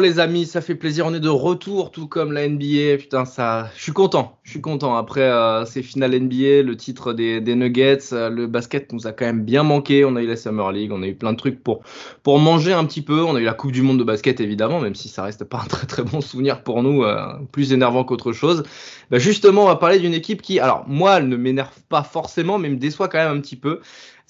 Les amis, ça fait plaisir, on est de retour tout comme la NBA. Putain, ça, je suis content, je suis content. Après euh, ces finales NBA, le titre des, des Nuggets, euh, le basket nous a quand même bien manqué. On a eu la Summer League, on a eu plein de trucs pour, pour manger un petit peu. On a eu la Coupe du Monde de basket évidemment, même si ça reste pas un très très bon souvenir pour nous, euh, plus énervant qu'autre chose. Bah, justement, on va parler d'une équipe qui, alors moi, elle ne m'énerve pas forcément, mais me déçoit quand même un petit peu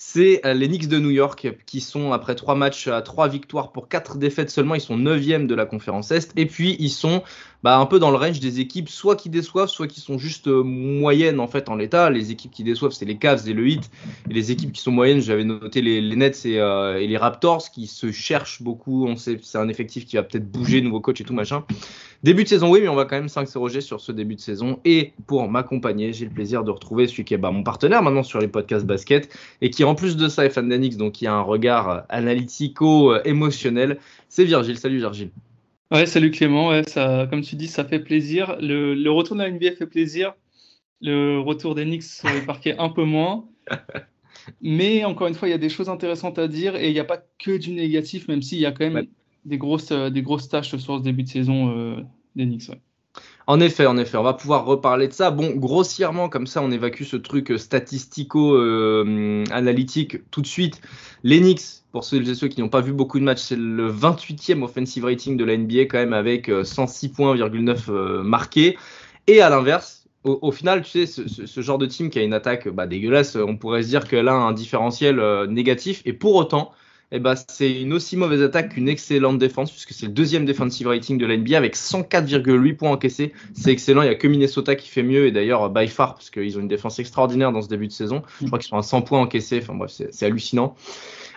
c'est les Knicks de New York qui sont après trois matchs à trois victoires pour quatre défaites seulement, ils sont neuvième de la conférence Est et puis ils sont bah, un peu dans le range des équipes soit qui déçoivent, soit qui sont juste moyennes en fait en l'état. Les équipes qui déçoivent c'est les Cavs et le Heat et les équipes qui sont moyennes, j'avais noté les, Nets et, euh, et, les Raptors qui se cherchent beaucoup. On sait c'est un effectif qui va peut-être bouger, nouveau coach et tout machin. Début de saison, oui, mais on va quand même s'interroger sur ce début de saison. Et pour m'accompagner, j'ai le plaisir de retrouver celui qui est bah, mon partenaire maintenant sur les podcasts basket et qui, en plus de ça, est fan d'Anix, donc qui a un regard analytico-émotionnel. C'est Virgile. Salut Virgile. Ouais, salut Clément. Ouais, ça, comme tu dis, ça fait plaisir. Le, le retour de la NBA fait plaisir. Le retour Knicks sur le parquet un peu moins. Mais encore une fois, il y a des choses intéressantes à dire et il n'y a pas que du négatif, même s'il y a quand même ouais. Des, grosses, euh, des grosses tâches sur ce début de saison euh, des Knicks. En effet, en effet, on va pouvoir reparler de ça. Bon, grossièrement, comme ça, on évacue ce truc statistico-analytique euh, tout de suite. Knicks, pour ceux ceux qui n'ont pas vu beaucoup de matchs, c'est le 28e offensive rating de la NBA, quand même, avec 106,9 points, marqués. Et à l'inverse, au, final, tu sais, ce, genre de team qui a une attaque bah, dégueulasse, on pourrait se dire qu'elle a un différentiel négatif. Et pour autant, eh ben, c'est une aussi mauvaise attaque qu'une excellente défense, puisque c'est le deuxième defensive rating de la NBA avec 104,8 points encaissés. C'est excellent. Il n'y a que Minnesota qui fait mieux, et d'ailleurs, by far, parce qu'ils ont une défense extraordinaire dans ce début de saison. Je crois qu'ils sont à 100 points encaissés. Enfin bref, c'est hallucinant.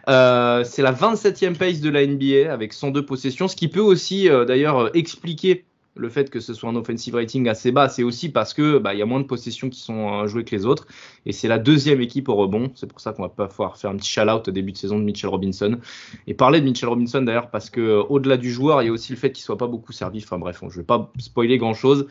Euh, c'est la 27e pace de la NBA avec 102 possessions, ce qui peut aussi euh, d'ailleurs expliquer le fait que ce soit un offensive rating assez bas, c'est aussi parce que bah, il y a moins de possessions qui sont jouées que les autres. Et c'est la deuxième équipe au rebond. C'est pour ça qu'on va pas pouvoir faire un petit shout-out au début de saison de Mitchell Robinson. Et parler de Mitchell Robinson d'ailleurs, parce que au-delà du joueur, il y a aussi le fait qu'il soit pas beaucoup servi. Enfin bref, je vais pas spoiler grand-chose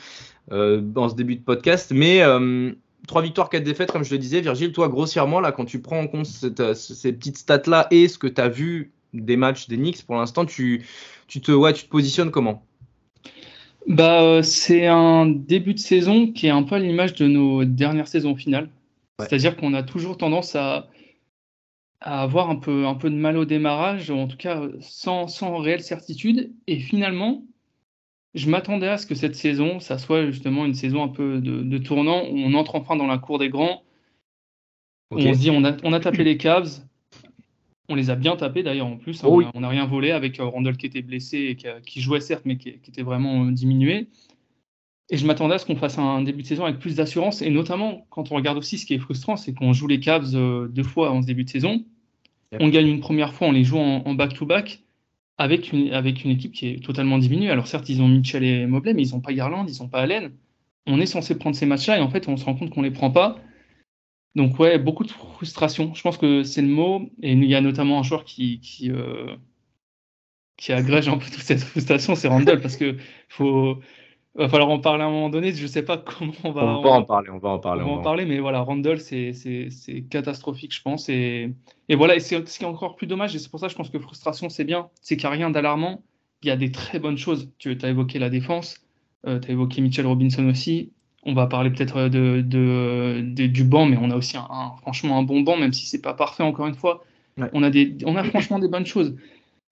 euh, dans ce début de podcast, mais euh, trois victoires, quatre défaites, comme je le disais. Virgile, toi, grossièrement, là, quand tu prends en compte ces petites stats-là et ce que tu as vu des matchs des Knicks, pour l'instant, tu, tu, te, ouais, tu te positionnes comment? Bah, c'est un début de saison qui est un peu à l'image de nos dernières saisons finales. Ouais. C'est-à-dire qu'on a toujours tendance à, à, avoir un peu, un peu de mal au démarrage, ou en tout cas sans, sans réelle certitude. Et finalement, je m'attendais à ce que cette saison, ça soit justement une saison un peu de, de tournant, où on entre enfin dans la cour des grands. Okay. On se dit, on a, on a tapé les Cavs, on les a bien tapés d'ailleurs en plus. Oh oui. On n'a rien volé avec euh, Randall qui était blessé et qui, qui jouait certes, mais qui, qui, était vraiment euh, diminué. Et je m'attendais à ce qu'on fasse un début de saison avec plus d'assurance. Et notamment, quand on regarde aussi ce qui est frustrant, c'est qu'on joue les Cavs euh, deux fois en ce début de saison. On gagne une première fois, on les joue en back-to-back -back avec, une, avec une équipe qui est totalement diminuée. Alors certes, ils ont Mitchell et Mobley, mais ils n'ont pas Garland, ils n'ont pas Allen. On est censé prendre ces matchs-là et en fait, on se rend compte qu'on ne les prend pas. Donc ouais, beaucoup de frustration. Je pense que c'est le mot. Et il y a notamment un joueur qui, qui, euh, qui agrège un peu toute cette frustration, c'est Randall, parce que faut va falloir en parler à un moment donné. Je sais pas comment on va. On va en parler. On va en parler. On va en parler, mais voilà, Randall, c'est catastrophique, je pense. Et, et voilà, et c'est ce qui est encore plus dommage. Et c'est pour ça, que je pense que frustration, c'est bien. C'est qu'il n'y a rien d'alarmant. Il y a des très bonnes choses. Tu as évoqué la défense. Euh, tu as évoqué Mitchell Robinson aussi on va parler peut-être de, de, de, du banc, mais on a aussi un, un, franchement un bon banc, même si c'est pas parfait encore une fois. Ouais. On, a des, on a franchement des bonnes choses.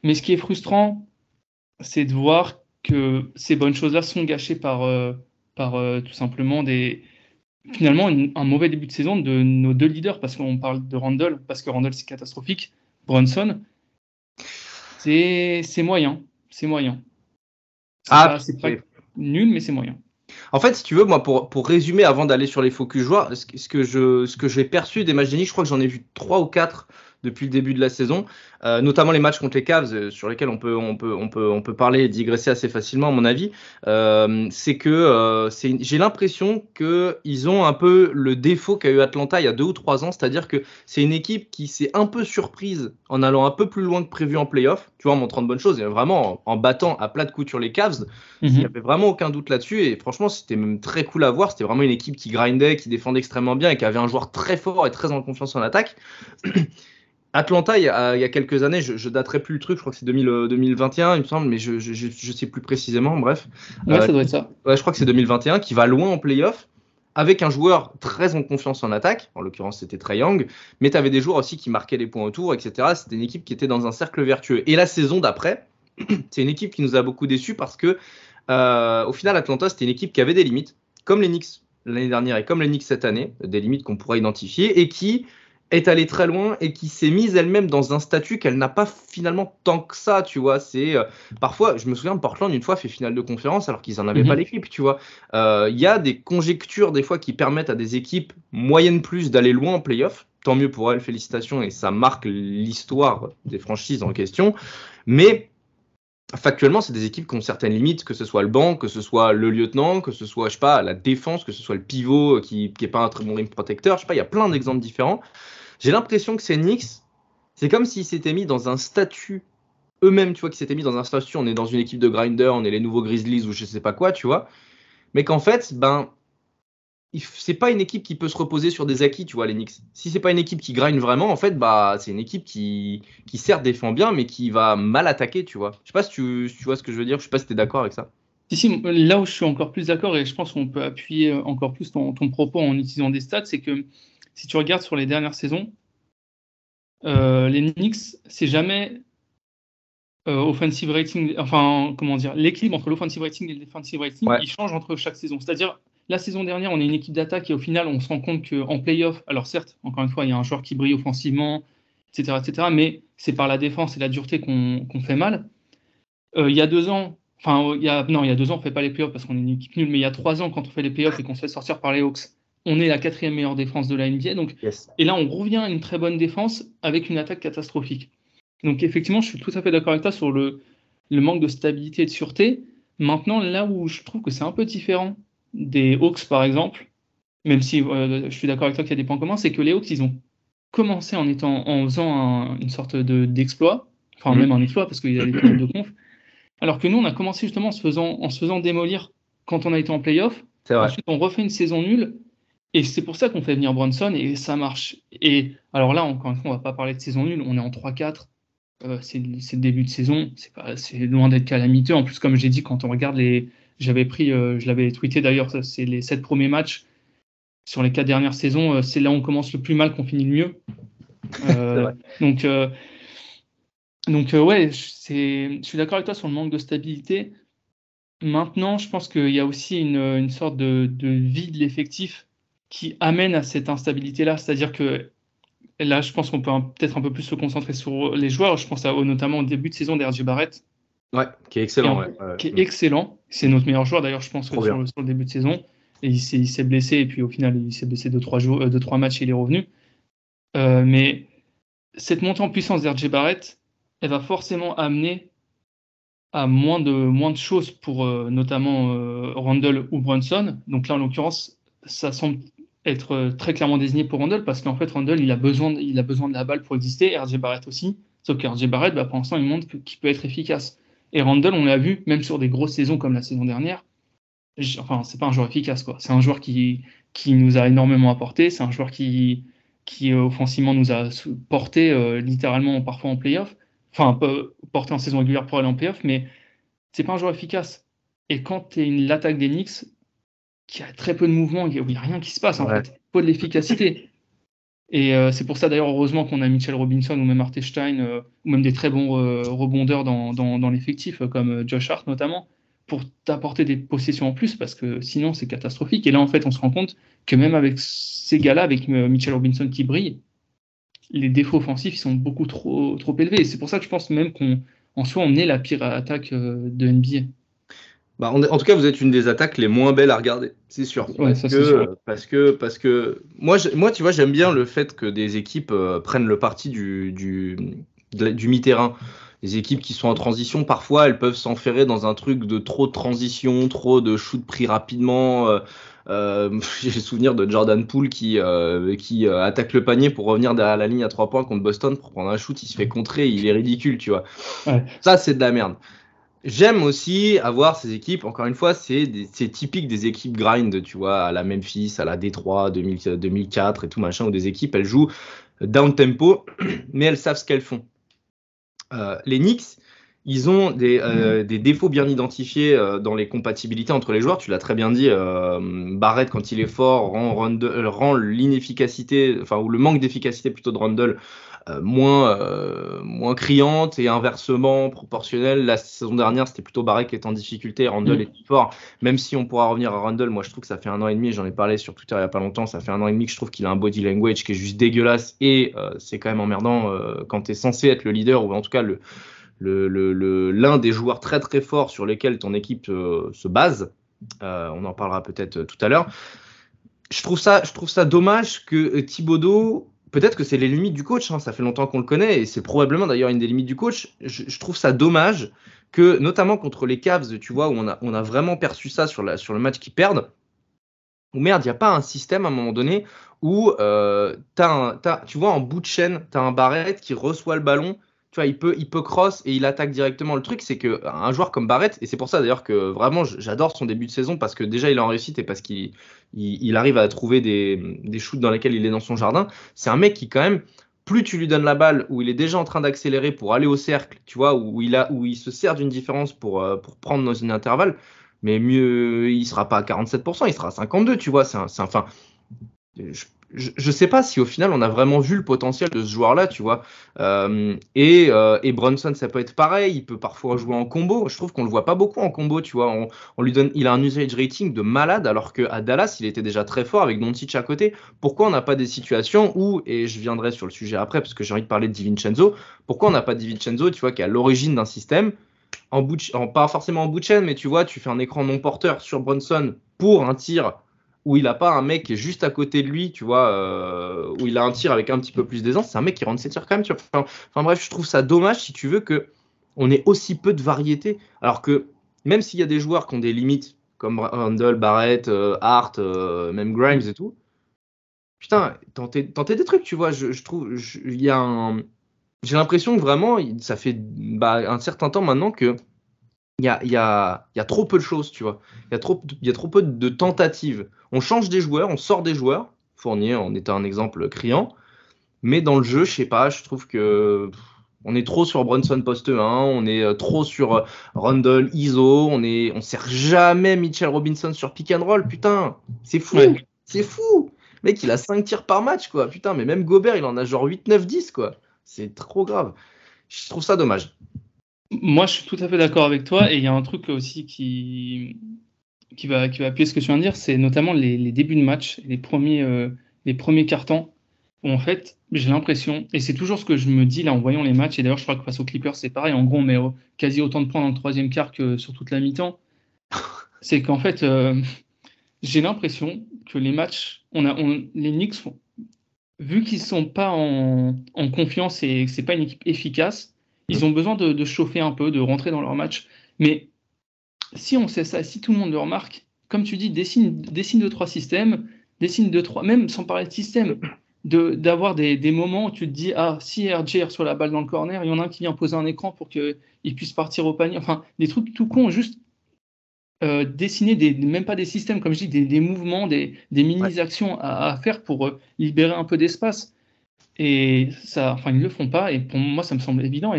Mais ce qui est frustrant, c'est de voir que ces bonnes choses-là sont gâchées par, euh, par euh, tout simplement des, finalement une, un mauvais début de saison de nos deux leaders, parce qu'on parle de Randall, parce que Randall c'est catastrophique. Brunson, c'est moyen. C'est moyen. Ah, c'est pas, pas nul, mais c'est moyen. En fait, si tu veux, moi, pour, résumer, avant d'aller sur les focus joueurs, ce, ce que je ce que j'ai perçu des matchs je crois que j'en ai vu trois ou quatre depuis le début de la saison, euh, notamment les matchs contre les Cavs, euh, sur lesquels on peut, on peut, on peut, on peut parler et digresser assez facilement, à mon avis. Euh, c'est que j'ai l'impression qu'ils ont un peu le défaut qu'a eu Atlanta il y a deux ou trois ans, c'est-à-dire que c'est une équipe qui s'est un peu surprise en allant un peu plus loin que prévu en playoff, tu vois, en montrant de bonnes choses, et vraiment en, battant à plat de couture les Cavs. Il n'y mhm. avait vraiment aucun doute là-dessus, et franchement, c'était même très cool à voir. C'était vraiment une équipe qui grindait, qui défendait extrêmement bien et qui avait un joueur très fort et très en confiance en attaque. Atlanta, il y, a, quelques années, je, je daterai plus le truc, je crois que c'est 2021, il me semble, mais je, je, sais plus précisément, bref. Ouais, ça doit être ça. Ouais, je crois que c'est 2021, qui va loin en playoff, avec un joueur très en confiance en attaque, en l'occurrence c'était Trey Young, mais tu avais des joueurs aussi qui marquaient les points autour, etc. C'était une équipe qui était dans un cercle vertueux. Et la saison d'après, c'est une équipe qui nous a beaucoup déçus parce que, euh, au final, Atlanta, c'était une équipe qui avait des limites, comme les Knicks l'année dernière et comme les Knicks cette année, des limites qu'on pourrait identifier, et qui est allée très loin et qui s'est mise elle-même dans un statut qu'elle n'a pas finalement tant que ça, tu vois. C'est euh, parfois, je me souviens de Portland une fois fait finale de conférence alors qu'ils en avaient pas mhm. l'équipe, tu vois. Euh, il y a des conjectures des fois qui permettent à des équipes moyennes plus d'aller loin en playoff. Tant mieux pour elles, félicitations et ça marque l'histoire des franchises en question. Mais factuellement, c'est des équipes qui ont certaines limites, que ce soit le banc, que ce soit le lieutenant, que ce soit, je sais pas, la défense, que ce soit le pivot qui n'est pas un très bon rim protecteur. Je sais pas, il y a plein d'exemples différents. J'ai l'impression que ces Knicks, c'est comme s'ils s'étaient mis dans un statut eux-mêmes, tu vois, qu'ils s'étaient mis dans un statut, on est dans une équipe de grinder, on est les nouveaux Grizzlies ou je sais pas quoi, tu vois. Mais qu'en fait, ben, c'est pas une équipe qui peut se reposer sur des acquis, tu vois, les Knicks. Si c'est pas une équipe qui grind vraiment, en fait, bah, c'est une équipe qui, qui certes défend bien, mais qui va mal attaquer, tu vois. Je sais pas si tu, tu vois ce que je veux dire, je sais pas si tu es d'accord avec ça. Si, là où je suis encore plus d'accord, et je pense qu'on peut appuyer encore plus ton, ton propos en utilisant des stats, c'est que si tu regardes sur les dernières saisons, euh, les Knicks, c'est jamais euh, offensive rating, enfin, comment dire, l'équilibre entre l'offensive rating et le defensive rating, il change entre chaque saison. C'est-à-dire, la saison dernière, on est une équipe d'attaque et au final, on se rend compte qu'en playoff, alors certes, encore une fois, il y a un joueur qui brille offensivement, etc., etc., mais c'est par la défense et la dureté qu'on fait mal. Euh, il y a deux ans, enfin, il y a, non, il y a deux ans, on ne fait pas les playoffs parce qu'on est une équipe nulle, mais il y a trois ans, quand on fait les playoffs et qu'on se fait sortir par les Hawks, on est la quatrième meilleure défense de la NBA. Donc, Et là, on revient à une très bonne défense avec une attaque catastrophique. Donc effectivement, je suis tout à fait d'accord avec toi sur le, manque de stabilité et de sûreté. Maintenant, là où je trouve que c'est un peu différent des Hawks, par exemple, même si euh, je suis d'accord avec toi qu'il y a des points communs, c'est que les Hawks, ils ont commencé en, étant, en faisant une sorte d'exploit, enfin mm-hmm. même un exploit parce qu'il y a des points de conf, alors que nous, on a commencé justement en se faisant, en se faisant démolir quand on a été en playoff. Ensuite, on refait une saison nulle et c'est pour ça qu'on fait venir Bronson et ça marche. Et alors là, encore une fois, on va pas parler de saison nulle, on est en 3-4. Euh, c'est le début de saison, c'est loin d'être calamiteux. En plus, comme j'ai dit, quand on regarde les. J'avais pris, euh, je l'avais tweeté d'ailleurs, c'est les sept premiers matchs sur les quatre dernières saisons, euh, c'est là où on commence le plus mal qu'on finit le mieux. donc, donc ouais, je suis d'accord avec toi sur le manque de stabilité. Maintenant, je pense qu'il y a aussi une, une sorte de, de vie de l'effectif qui amène à cette instabilité-là. C'est-à-dire que là, je pense qu'on peut peut-être un peu plus se concentrer sur les joueurs. Je pense à, notamment au début de saison d'R.J. Barrett. Ouais, qui est excellent. Qui est excellent. C'est notre meilleur joueur, d'ailleurs, je pense, sur, le début de saison. Et il s'est blessé, et puis au final, il s'est blessé de trois, jours, euh, de trois matchs et il est revenu. Euh, mais cette montée en puissance d'R.J. Barrett, elle va forcément amener à moins de, moins de choses pour euh, notamment Randall ou Brunson. Donc là, en l'occurrence, ça semble être euh, très clairement désigné pour Randall parce qu'en fait Randall il a besoin de, il a besoin de la balle pour exister RJ Barrett aussi. Sauf que RJ Barrett bah, pour l'instant il montre qu'il peut être efficace. Et Randall on l'a vu même sur des grosses saisons comme la saison dernière enfin c'est pas un joueur efficace quoi. C'est un joueur qui qui nous a énormément apporté. C'est un joueur qui qui euh, offensivement nous a porté euh, littéralement parfois en playoff. Enfin porté en saison régulière pour aller en playoff mais c'est pas un joueur efficace. Et quand tu es une l'attaque des Knicks qui a très peu de mouvement, où il n'y a rien qui se passe en fait. Pas de l'efficacité. Et euh, c'est pour ça d'ailleurs, heureusement qu'on a Mitchell Robinson ou même Artestein, euh, ou même des très bons euh, rebondeurs dans, dans, l'effectif, comme Josh Hart notamment, pour t'apporter des possessions en plus, parce que sinon c'est catastrophique. Et là, en fait, on se rend compte que même avec ces gars-là, avec Mitchell Robinson qui brille, les défauts offensifs ils sont beaucoup trop, trop élevés. Et c'est pour ça que je pense même qu'en soi, on est la pire attaque de NBA. Bah, en tout cas, vous êtes une des attaques les moins belles à regarder, c'est sûr. parce, que, parce, que, parce que moi, moi, tu vois, j'aime bien le fait que des équipes euh, prennent le parti du, du, du mi-terrain. Les équipes qui sont en transition, parfois, elles peuvent s'enferrer dans un truc de trop de transition, trop de shoot pris rapidement. Euh, euh, j'ai le souvenir de Jordan Poole qui, qui attaque le panier pour revenir derrière la ligne à trois points contre Boston pour prendre un shoot. Il se fait contrer, il est ridicule, tu vois. Ça, c'est de la merde. J'aime aussi avoir ces équipes, encore une fois, c'est typique des équipes grind, tu vois, à la Memphis, à la Détroit 2004 et tout machin, où des équipes, elles jouent down tempo, mais elles savent ce qu'elles font. Euh, les Knicks, ils ont des, euh, défauts bien identifiés euh, dans les compatibilités entre les joueurs. Tu l'as très bien dit, Barrett, quand il est fort, rend, l'inefficacité, enfin, ou le manque d'efficacité plutôt de euh, moins, euh, moins criante et inversement proportionnelle. La saison dernière, c'était plutôt Barré qui était en difficulté, Randall mm. est plus fort. Même si on pourra revenir à Randall, moi je trouve que ça fait un an et demi, j'en ai parlé sur Twitter il n'y a pas longtemps, ça fait un an et demi que je trouve qu'il a un body language qui est juste dégueulasse et euh, c'est quand même emmerdant quand tu es censé être le leader ou en tout cas le, l'un le, le, des joueurs très très forts sur lesquels ton équipe se base. on en parlera peut-être tout à l'heure. Je trouve ça, je trouve ça dommage que Thibodeau peut-être que c'est les limites du coach, hein, ça fait longtemps qu'on le connaît, et c'est probablement d'ailleurs une des limites du coach. Je, trouve ça dommage que, notamment contre les Cavs, tu vois, où on a, vraiment perçu ça sur le match qu'ils perdent, où merde, il n'y a pas un système à un moment donné où euh, tu vois, en bout de chaîne, tu as un Barrett qui reçoit le ballon, tu vois, il peut, il cross et il attaque directement. Le truc, c'est que un joueur comme Barrett, et c'est pour ça d'ailleurs que vraiment j'adore son début de saison parce que déjà il est en réussite et parce qu'il il, arrive à trouver des, des shoots dans lesquels il est dans son jardin. C'est un mec qui quand même, plus tu lui donnes la balle, où il est déjà en train d'accélérer pour aller au cercle, tu vois, où il se sert d'une différence pour, euh, pour prendre dans une intervalle, mais mieux, il sera pas à 47%, il sera à 52, tu vois. C'est enfin, je, ne sais pas si au final on a vraiment vu le potentiel de ce joueur-là, tu vois. Euh, et, euh, et, Brunson, ça peut être pareil. Il peut parfois jouer en combo. Je trouve qu'on le voit pas beaucoup en combo, tu vois. On, lui donne, il a un usage rating de malade, alors qu'à Dallas, il était déjà très fort avec Doncic à côté. Pourquoi on n'a pas des situations où, et je viendrai sur le sujet après parce que j'ai envie de parler de DiVincenzo. Pourquoi on n'a pas DiVincenzo, tu vois, qui est à l'origine d'un système en, pas forcément en bout de chaîne, mais tu vois, tu fais un écran non porteur sur Brunson pour un tir où il n'a pas un mec juste à côté de lui, tu vois, euh, où il a un tir avec un petit peu plus d'aisance, c'est un mec qui rentre ses tirs quand même. Enfin, bref, je trouve ça dommage si tu veux que on ait aussi peu de variété, alors que même s'il y a des joueurs qui ont des limites, comme Randall, Barrett, euh, Hart, euh, même Grimes et tout, putain, tentez, des trucs, tu vois. Je, trouve, il y a j'ai l'impression que vraiment, ça fait bah, un certain temps maintenant que il y a, trop peu de choses, tu vois. Il y a trop peu de tentatives. On change des joueurs, on sort des joueurs. Fournier en était un exemple criant. Mais dans le jeu, je sais pas, je trouve que on est trop sur Brunson poste 1, on est euh, trop sur euh, Rundle, ISO, on est, on sert jamais Mitchell Robinson sur pick and roll, putain, c'est fou, c'est fou. Mec, il a 5 tirs par match, quoi, putain, mais même Gobert, il en a genre 8, 9, 10, quoi. C'est trop grave. Je trouve ça dommage. Moi, je suis tout à fait d'accord avec toi. Et il y a un truc aussi qui, qui, va, qui va appuyer ce que tu viens de dire, c'est notamment les, débuts de match, les premiers, euh, les premiers cartons. Où en fait, j'ai l'impression, et c'est toujours ce que je me dis là en voyant les matchs, et d'ailleurs, je crois que face aux Clippers, c'est pareil. En gros, on met quasi autant de points dans le troisième quart que sur toute la mi-temps. C'est qu'en fait, euh, j'ai l'impression que les matchs, on a, les Knicks, vu qu'ils sont pas en, en confiance et que c'est pas une équipe efficace, ils ont besoin de, chauffer un peu, de rentrer dans leur match. Mais si on sait ça, si tout le monde le remarque, comme tu dis, dessine, dessine deux, trois systèmes, dessine deux, trois, même sans parler de système, d'avoir des, des, moments où tu te dis, ah, si RJ sur la balle dans le corner, il y en a un qui vient poser un écran pour qu'il puisse partir au panier. Enfin, des trucs tout cons, juste euh, dessiner des, même pas des systèmes, comme je dis, des, mouvements, des, mini-actions à, faire pour euh, libérer un peu d'espace. Et ça, enfin, ils le font pas. Et pour moi, ça me semble évident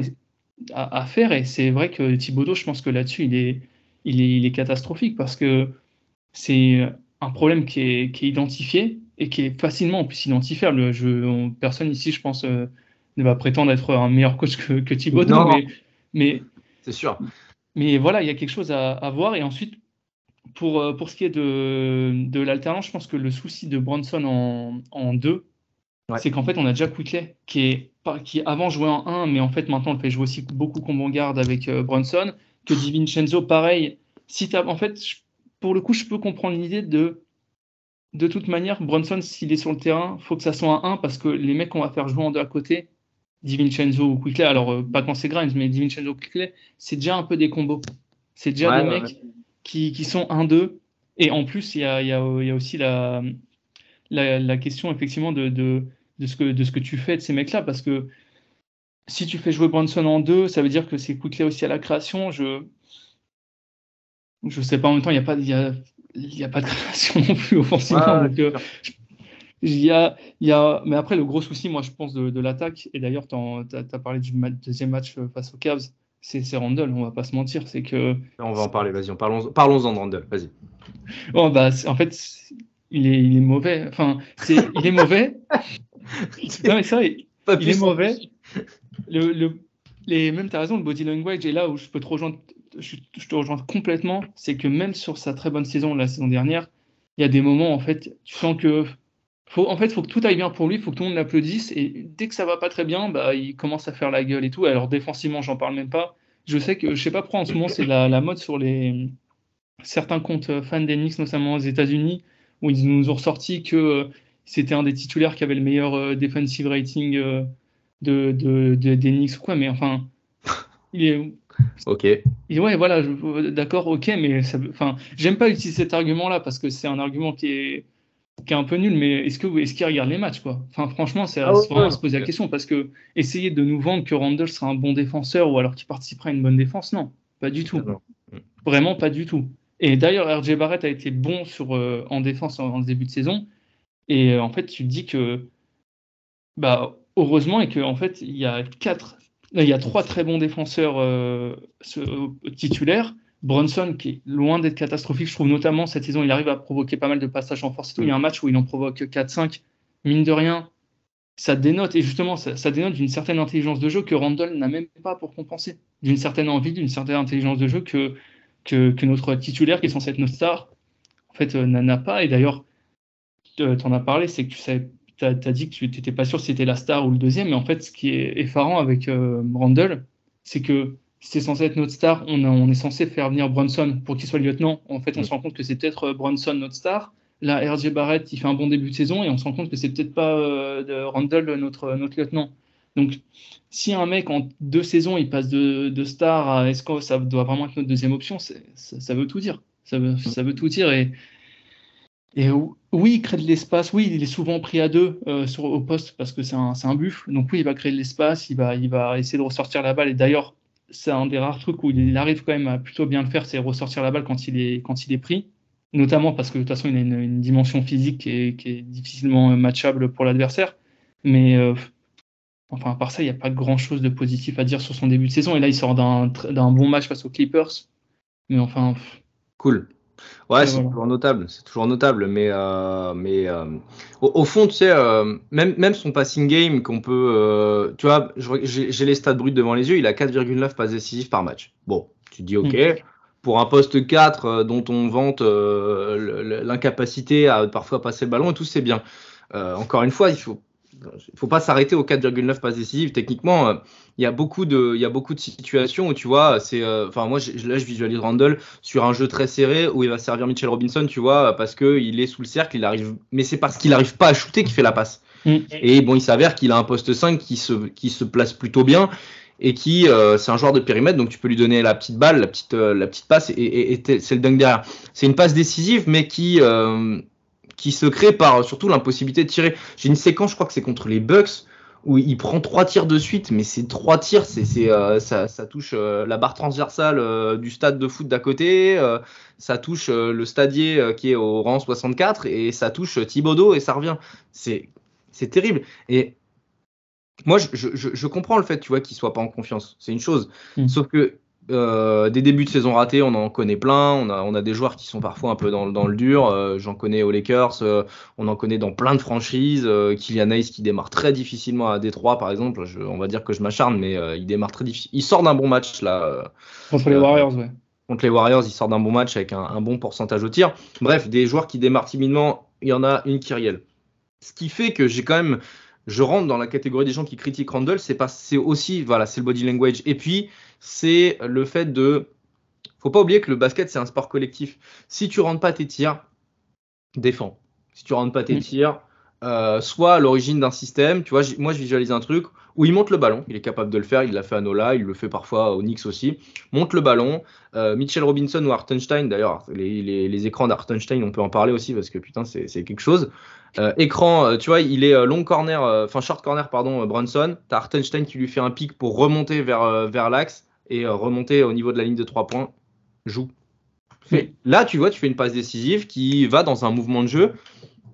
à, faire. Et c'est vrai que Thibaudot, je pense que là-dessus, il est, il, est, catastrophique parce que c'est un problème qui est, qui est, identifié et qui est facilement en plus identifiable. Je, personne ici, je pense, euh, ne va prétendre être un meilleur coach que, que Thibaudot, mais, mais c'est sûr. Mais voilà, il y a quelque chose à, à voir. Et ensuite, pour, euh, pour ce qui est de, de l'alternance, je pense que le souci de Bronson en, en deux, c'est qu'en fait, on a déjà Quickly qui, est, qui avant jouait en 1, mais en fait, maintenant, on le fait jouer aussi beaucoup combo garde avec euh, Brunson. Que DiVincenzo, pareil, si as, en fait, pour le coup, je peux comprendre l'idée de de toute manière, Bronson, s'il est sur le terrain, faut que ça soit un 1 parce que les mecs qu'on va faire jouer en deux à côté, DiVincenzo ou Quickley, alors euh, pas quand c'est Grimes, mais DiVincenzo ou Quickley, c'est déjà un peu des combos. C'est déjà des mecs Qui, qui, sont 1-2. Et en plus, il y a, y, y a, aussi la, la, la, question effectivement de, de, de, ce que, de ce que tu fais de ces mecs-là parce que si tu fais jouer Bronson en 2, ça veut dire que c'est Quickley aussi à la création. Je je sais pas en même temps, il n'y a pas, y a, y a pas de création non plus offensivement. donc, euh, il y a, il y a, mais après, le gros souci, moi, je pense, de, de l'attaque, et d'ailleurs, tu as, parlé du deuxième match euh, face aux Cavs, c'est Randall, on va pas se mentir. c'est que On va en parler, vas-y, parlons-en parlons de Randall, vas-y. Oh, bah, en fait, il est, il est mauvais. Enfin, est, il est mauvais. non, mais ça, il, il est mauvais. Le, le, les, même, tu as raison, le body language est là où je peux te rejoindre je, te rejoins complètement, c'est que même sur sa très bonne saison la saison dernière, il y a des moments en fait, tu sens que en fait, faut que tout aille bien pour lui, il faut que tout le monde l'applaudisse et dès que ça va pas très bien, bah il commence à faire la gueule et tout. Alors défensivement, j'en parle même pas. Je sais que je sais pas pourquoi en ce moment c'est la, la, mode sur les certains comptes fans d'Enix, notamment aux États-Unis, où ils nous ont ressorti que euh, c'était un des titulaires qui avait le meilleur euh, defensive rating de, de, de, ou quoi. Mais enfin, il est Ok. Et ouais, voilà, d'accord, ok, mais enfin, j'aime pas utiliser cet argument-là parce que c'est un argument qui est, qui est un peu nul, mais est-ce que est-ce qu'il regarde les matchs, quoi? Enfin, franchement, c'est ah vraiment à se poser la question parce que essayer de nous vendre que Randall sera un bon défenseur ou alors qu'il participera à une bonne défense, non, pas du tout. Vraiment pas du tout. Et d'ailleurs, RJ Barrett a été bon sur, euh, en défense en, en, début de saison. Et euh, en fait, tu te dis que, bah, heureusement, et qu'en en fait, il y a quatre il y a trois très bons défenseurs euh, titulaires. Bronson, qui est loin d'être catastrophique, je trouve notamment cette saison, il arrive à provoquer pas mal de passages en force. Il y a un match où il en provoque 4-5. Mine de rien, ça dénote, et justement, ça, dénote d'une certaine intelligence de jeu que Randall n'a même pas pour compenser. D'une certaine envie, d'une certaine intelligence de jeu que, que, notre titulaire, qui est censé être notre star, en fait, euh, n'a pas. Et d'ailleurs, tu en as parlé, c'est que tu savais tu as, dit que tu n'étais pas sûr si c'était la star ou le deuxième, mais en fait, ce qui est effarant avec euh, Randall, c'est que c'est censé être notre star, on, on, est censé faire venir Bronson pour qu'il soit lieutenant. En fait, on se rend compte que c'est peut-être euh, Bronson notre star. Là, RJ Barrett, il fait un bon début de saison et on se rend compte que c'est peut-être pas euh, Randall notre, notre lieutenant. Donc, si un mec en deux saisons il passe de, de star à est-ce que ça doit vraiment être notre deuxième option, ça, ça, veut tout dire. Ça veut, ça veut tout dire. Et, et oui, il crée de l'espace. Oui, il est souvent pris à deux euh, au poste parce que c'est un, un, buffle. Donc oui, il va créer de l'espace, il va, essayer de ressortir la balle. Et d'ailleurs, c'est un des rares trucs où il arrive quand même à plutôt bien le faire, c'est ressortir la balle quand il est, pris. Notamment parce que de toute façon, il a une, dimension physique qui est, qui est, difficilement matchable pour l'adversaire. Mais euh, enfin, à part ça, il n'y a pas grand-chose de positif à dire sur son début de saison. Et là, il sort d'un bon match face aux Clippers. Mais enfin... Cool. Ouais, c'est toujours notable, c'est toujours notable, mais, euh, mais euh, au, fond, tu sais, euh, même, même son passing game qu'on peut, tu vois, j'ai les stats bruts devant les yeux, il a 4,9 passes décisives par match. Bon, tu te dis ok, mm. pour un poste 4 dont on vante l'incapacité à parfois passer le ballon et tout, c'est bien. encore une fois, il faut il faut pas s'arrêter aux 4,9 passes décisives. Techniquement, il y a beaucoup de, il y a beaucoup de situations où tu vois, c'est, euh, enfin moi là je visualise Randall sur un jeu très serré où il va servir Mitchell Robinson, tu vois, parce que il est sous le cercle, il arrive, mais c'est parce qu'il n'arrive pas à shooter qu'il fait la passe. Mm. Et bon, il s'avère qu'il a un poste 5 qui se, qui se place plutôt bien et qui euh, c'est un joueur de périmètre donc tu peux lui donner la petite balle la petite la petite passe et, et, c'est le dunk derrière c'est une passe décisive mais qui qui se crée par surtout l'impossibilité de tirer. J'ai une séquence, je crois que c'est contre les Bucks, où il prend trois tirs de suite, mais ces trois tirs, c'est, euh, ça, ça, touche euh, la barre transversale euh, du stade de foot d'à côté, ça touche le stadier qui est au rang 64, et ça touche Thibodeau, et ça revient. C'est, c'est terrible. Et moi, je, je, je, comprends le fait, tu vois, qu'il soit pas en confiance. C'est une chose. Mm. Sauf que euh, des débuts de saison ratés, on en connaît plein. On a, on a des joueurs qui sont parfois un peu dans, dans le dur. Euh, j'en connais aux Lakers. Euh, on en connaît dans plein de franchises. Kylian Hayes qui démarre très difficilement à Détroit, par exemple. Je, on va dire que je m'acharne, mais il démarre très difficile. Il sort d'un bon match là. contre les Warriors, ouais. Contre les Warriors, il sort d'un bon match avec un, un, bon pourcentage au tir. Bref, des joueurs qui démarrent timidement, il y en a une qui rielle. Ce qui fait que j'ai quand même je rentre dans la catégorie des gens qui critiquent Randall, c'est aussi, voilà, c'est le body language. Et puis, c'est le fait de faut pas oublier que le basket, c'est un sport collectif. Si tu rentres pas tes tirs, défends. Si tu rentres pas tes tirs, euh, soit à l'origine d'un système, tu vois, moi je visualise un truc où il monte le ballon, il est capable de le faire, il l'a fait à Nola, il le fait parfois au Knicks aussi, monte le ballon, euh, Mitchell Robinson ou Hartenstein, d'ailleurs, les, écrans d'Hartenstein, on peut en parler aussi parce que putain, c'est quelque chose. Euh, écran, tu vois, il est long corner, enfin short corner, pardon, Brunson, t'as Hartenstein qui lui fait un pic pour remonter vers, vers l'axe et remonter au niveau de la ligne de 3 points, joue. Là, tu vois, tu fais une passe décisive qui va dans un mouvement de jeu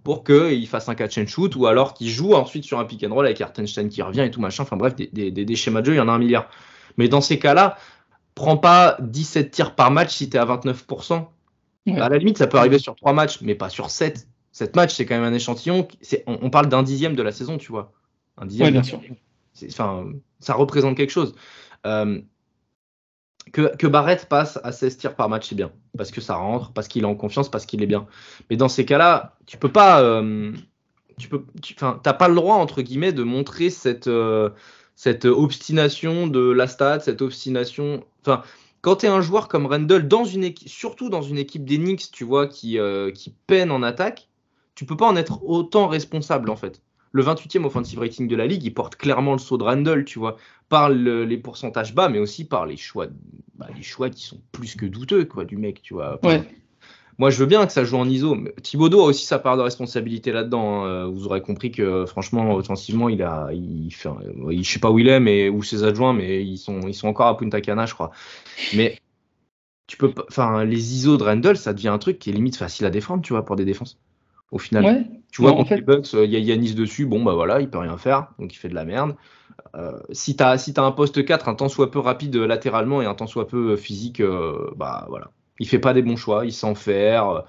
pour qu'il fasse un catch and shoot ou alors qu'il joue ensuite sur un pick and roll avec Artenstein qui revient et tout machin. Enfin bref, des, schémas de jeu, il y en a un milliard. Mais dans ces cas-là, prends pas 17 tirs par match si tu es à 29%. À la limite, ça peut arriver sur 3 matchs, mais pas sur 7. 7 matchs, c'est quand même un échantillon. On, on, parle d'un dixième de la saison, tu vois. Un dixième. bien sûr. Enfin, ça représente quelque chose. Euh, que, Barrett passe à 16 tirs par match, c'est bien. Parce que ça rentre, parce qu'il est en confiance, parce qu'il est bien. Mais dans ces cas-là, tu peux pas. Euh, tu peux, t'as pas le droit, entre guillemets, de montrer cette, euh, cette obstination de la stat, cette obstination. Enfin, quand tu es un joueur comme Randall, dans une équipe, surtout dans une équipe d'Enix, tu vois, qui, euh, qui peine en attaque, tu peux pas en être autant responsable, en fait le 28e offensive rating de la ligue, il porte clairement le saut de Randall, tu vois, par les pourcentages bas, mais aussi par les choix, bah, les choix qui sont plus que douteux, quoi, du mec, tu vois. Moi, je veux bien que ça joue en ISO. Mais Thibodeau a aussi sa part de responsabilité là-dedans. Hein. Vous aurez compris que, franchement, offensivement, il a, il fait, je sais pas où il est, mais où ses adjoints, mais ils sont, ils sont encore à Punta Cana, je crois. Mais tu peux, enfin, les ISO de Randall, ça devient un truc qui est limite facile à défendre, tu vois, pour des défenses au final. Tu vois, contre les Bucks, il y a Yanis dessus, bon bah voilà, il peut rien faire, donc il fait de la merde. Euh, si tu as, si as un poste 4, un temps soit peu rapide latéralement et un temps soit peu physique, euh, bah voilà. Il fait pas des bons choix, il s'en faire.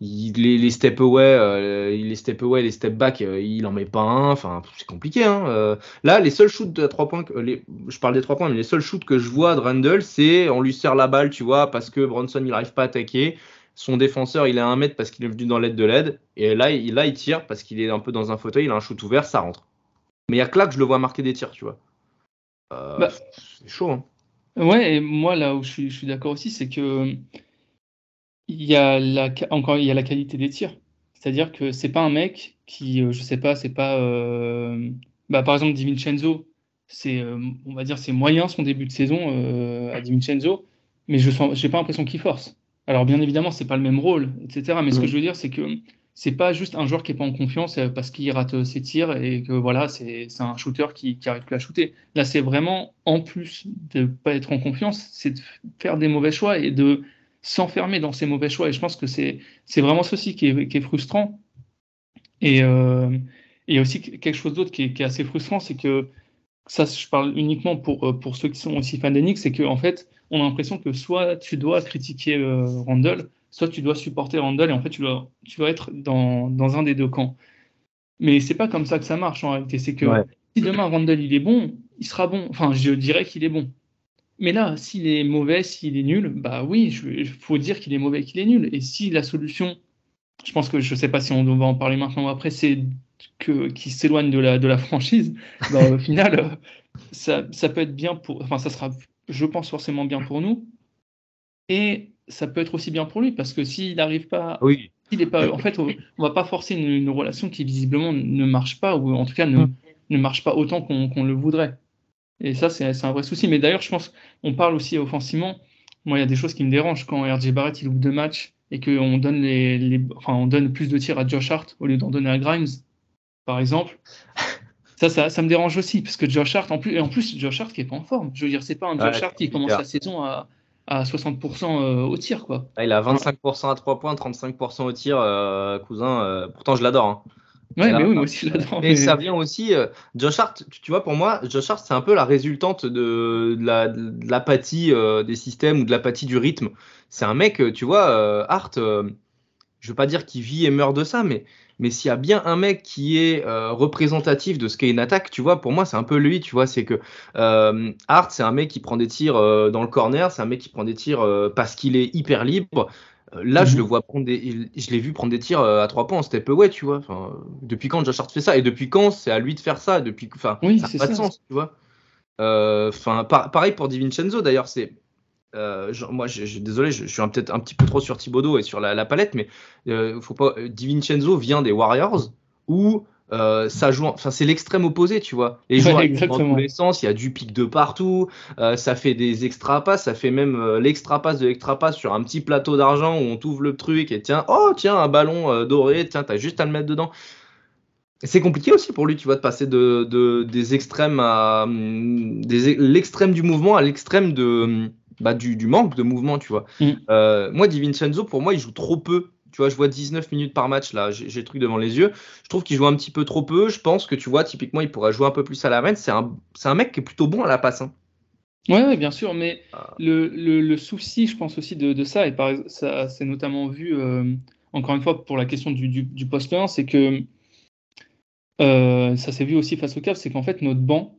Il, les, les, step away, euh, les step away, les step back, il en met pas un. Enfin, c'est compliqué. Hein. là, les seuls shoots de 3 points, les, je parle des 3 points, mais les seuls shoots que je vois de Randall, c'est on lui sert la balle, tu vois, parce que Bronson il arrive pas à attaquer son défenseur, il est à 1 mètre parce qu'il est venu dans l'aide de l'aide. Et là, il, là, il tire parce qu'il est un peu dans un fauteuil, il a un shoot ouvert, ça rentre. Mais il y a que là que je le vois marquer des tirs, tu vois. Euh, bah, c'est chaud. Hein. Ouais, et moi, là où je suis, d'accord aussi, c'est que il y, a la, encore, il y a la qualité des tirs. C'est-à-dire que c'est pas un mec qui, euh, je sais pas, c'est pas. Euh, bah, par exemple, Divincenzo, c'est, on va dire, c'est moyen son début de saison à Divincenzo, mais je n'ai pas l'impression qu'il force. Alors bien évidemment, c'est pas le même rôle, etc. Mais ce que je veux dire, c'est que c'est pas juste un joueur qui est pas en confiance euh, parce qu'il rate euh, ses tirs et que voilà, c'est un shooter qui, qui arrive plus à shooter. Là, c'est vraiment en plus de pas être en confiance, c'est de faire des mauvais choix et de s'enfermer dans ces mauvais choix. Et je pense que c'est vraiment ceci qui est, qui est frustrant. Et euh, il y a aussi quelque chose d'autre qui, qui, est assez frustrant, c'est que ça, je parle uniquement pour, pour ceux qui sont aussi fans d'Enix, c'est que en fait, on a l'impression que soit tu dois critiquer euh, Randall, soit tu dois supporter Randall, et en fait, tu dois, tu dois être dans, dans un des deux camps. Mais c'est pas comme ça que ça marche en réalité. C'est que si demain Randall il est bon, il sera bon. Enfin, je dirais qu'il est bon. Mais là, s'il est mauvais, s'il est nul, bah oui, il faut dire qu'il est mauvais, qu'il est nul. Et si la solution, je pense que je sais pas si on va en parler maintenant ou après, c'est que qu'il s'éloigne de la de la franchise, bah, au final, ça, ça peut être bien pour. Enfin, ça sera je pense forcément bien pour nous. Et ça peut être aussi bien pour lui, parce que s'il n'arrive pas. Oui. Il est pas, en fait, on ne va pas forcer une, relation qui visiblement ne marche pas, ou en tout cas ne, ne marche pas autant qu'on le voudrait. Et ça, c'est un vrai souci. Mais d'ailleurs, je pense on parle aussi offensivement. Moi, il y a des choses qui me dérangent quand RJ Barrett il ouvre deux matchs et qu'on donne, les, enfin, on donne plus de tirs à Josh Hart au lieu d'en donner à Grimes, par exemple. Ça, ça, me dérange aussi, parce que Josh Hart, en plus, et en plus, Josh Hart qui est pas en forme. Je veux dire, c'est pas un Josh Hart qui commence la saison à, à 60% euh, au tir, quoi. Ah, il a 25% à 3 points, 35% au tir, euh, cousin. Euh, pourtant, je l'adore. Hein. Ouais, mais oui, moi aussi, je l'adore. Et ça vient aussi. Josh Hart, tu, vois, pour moi, Josh Hart, c'est un peu la résultante de, de l'apathie des systèmes ou de l'apathie du rythme. C'est un mec, tu vois, Hart, je veux pas dire qu'il vit et meurt de ça, mais mais s'il y a bien un mec qui est euh, représentatif de ce qu'est une attaque, tu vois, pour moi, c'est un peu lui, tu vois, c'est que euh, Hart, c'est un mec qui prend des tirs euh, dans le corner, c'est un mec qui prend des tirs parce qu'il est hyper libre. Là, je mhm. le vois prendre des, je l'ai vu prendre des tirs à trois points en step away, tu vois. Enfin, depuis quand Josh Hart fait ça? Et depuis quand c'est à lui de faire ça? Depuis, enfin, ça n'a pas de sens, tu vois. Enfin, pareil pour Divincenzo d'ailleurs, c'est euh, moi, je, désolé, je, suis peut-être un petit peu trop sur Thibodeau et sur la, palette, mais euh, faut pas. Divincenzo vient des Warriors où euh, ça joue, enfin c'est l'extrême opposé, tu vois. Les joueurs dans tous les sens, il y a du pic de partout, euh, ça fait des extra passes, ça fait même euh, l'extra passe de l'extra passe sur un petit plateau d'argent où on t'ouvre le truc et tiens, oh tiens un ballon doré, tiens t'as juste à le mettre dedans. C'est compliqué aussi pour lui, tu vois, de passer de, des extrêmes à hum, l'extrême du mouvement à l'extrême de hum, bah, du, manque de mouvement, tu vois. Mm. moi, Divincenzo, pour moi, il joue trop peu tu vois, je vois 19 minutes par match là, j'ai le truc devant les yeux. Je trouve qu'il joue un petit peu trop peu. Je pense que tu vois, typiquement, il pourrait jouer un peu plus à la reine. C'est un, un, mec qui est plutôt bon à la passe. Hein. Oui, bien sûr, mais ah. le, le, souci, je pense aussi de, de ça, et par, ça c'est notamment vu, euh, encore une fois, pour la question du, du, poste 1, c'est que euh, ça s'est vu aussi face au Cavs, c'est qu'en fait, notre banc,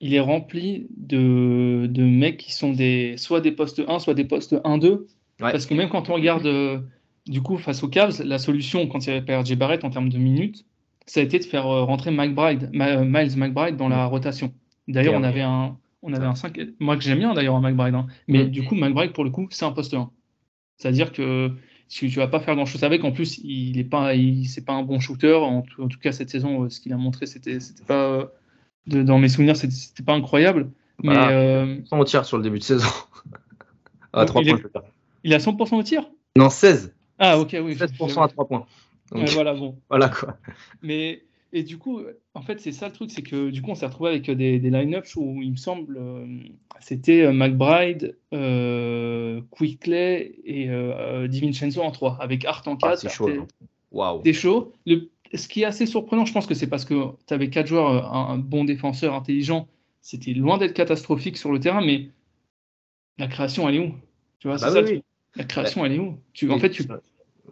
il est rempli de, de, mecs qui sont des, soit des postes 1, soit des postes 1-2. Parce que même quand on regarde euh, du coup, face aux Cavs, la solution quand il y avait RJ Barrett en termes de minutes, ça a été de faire euh, rentrer McBride, Miles McBride dans la rotation. D'ailleurs, on avait un, on avait un 5, moi que j'aime bien d'ailleurs un McBride, hein. mais du coup, McBride pour le coup, c'est un poste 1. C'est-à-dire que tu, tu vas pas faire grand-chose avec. En plus, il est pas, il, c'est pas un bon shooter. En, tout cas, cette saison, euh, ce qu'il a montré, c'était, c'était pas, dans mes souvenirs, c'était, pas incroyable. Mais euh, 100 au tir sur le début de saison. à 3 points, il a 100% au tir? Non, 16. Ah, ok, oui. 16% à 3 points. voilà, bon. Voilà quoi. Mais, et du coup, en fait, c'est ça le truc, c'est que du coup, on s'est retrouvé avec des, des line-ups où il me semble, euh, c'était euh, McBride, euh, Quickley et euh, DiVincenzo en 3, avec Art en 4. Ah, c'est chaud. Waouh. C'est chaud. Le, ce qui est assez surprenant, je pense que c'est parce que tu avais 4 joueurs, un, bon défenseur intelligent, c'était loin d'être catastrophique sur le terrain, mais la création, elle est où? Tu vois, c'est bah ça. La création, elle est où? Tu, En fait, tu.